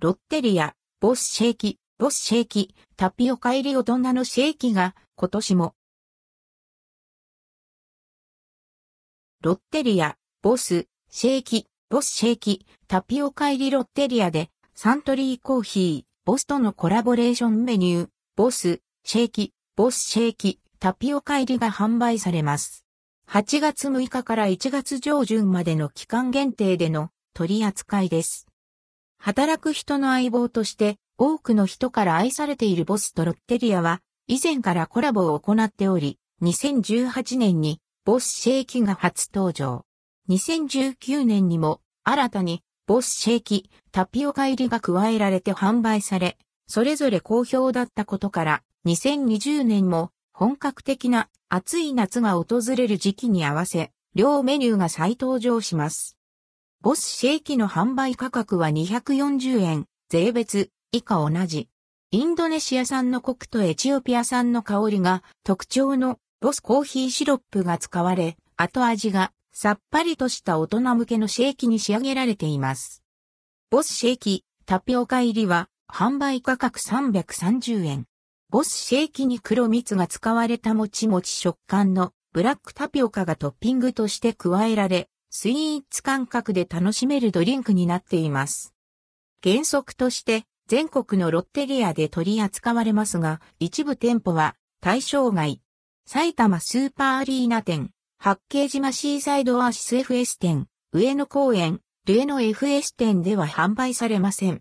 ロッテリア、ボスシェーキ、ボスシェーキ、タピオカ入り大人のシェーキが今年も。ロッテリア、ボス、シェーキ、ボスシェーキ、タピオカ入りロッテリアでサントリーコーヒー、ボスとのコラボレーションメニュー、ボス、シェーキ、ボスシェーキ、タピオカ入りが販売されます。8月6日から1月上旬までの期間限定での取り扱いです。働く人の相棒として多くの人から愛されているボスとロッテリアは以前からコラボを行っており、2018年にボスシェーキが初登場。2019年にも新たにボスシェーキ、タピオカ入りが加えられて販売され、それぞれ好評だったことから、2020年も本格的な暑い夏が訪れる時期に合わせ、両メニューが再登場します。ボスシェーキの販売価格は240円、税別、以下同じ。インドネシア産のコクとエチオピア産の香りが特徴のボスコーヒーシロップが使われ、後味がさっぱりとした大人向けのシェーキに仕上げられています。ボスシェーキ、タピオカ入りは販売価格330円。ボスシェーキに黒蜜が使われたもちもち食感のブラックタピオカがトッピングとして加えられ、スイーツ感覚で楽しめるドリンクになっています。原則として全国のロッテリアで取り扱われますが、一部店舗は対象外。埼玉スーパーアリーナ店、八景島シーサイドアーシス FS 店、上野公園、上野 FS 店では販売されません。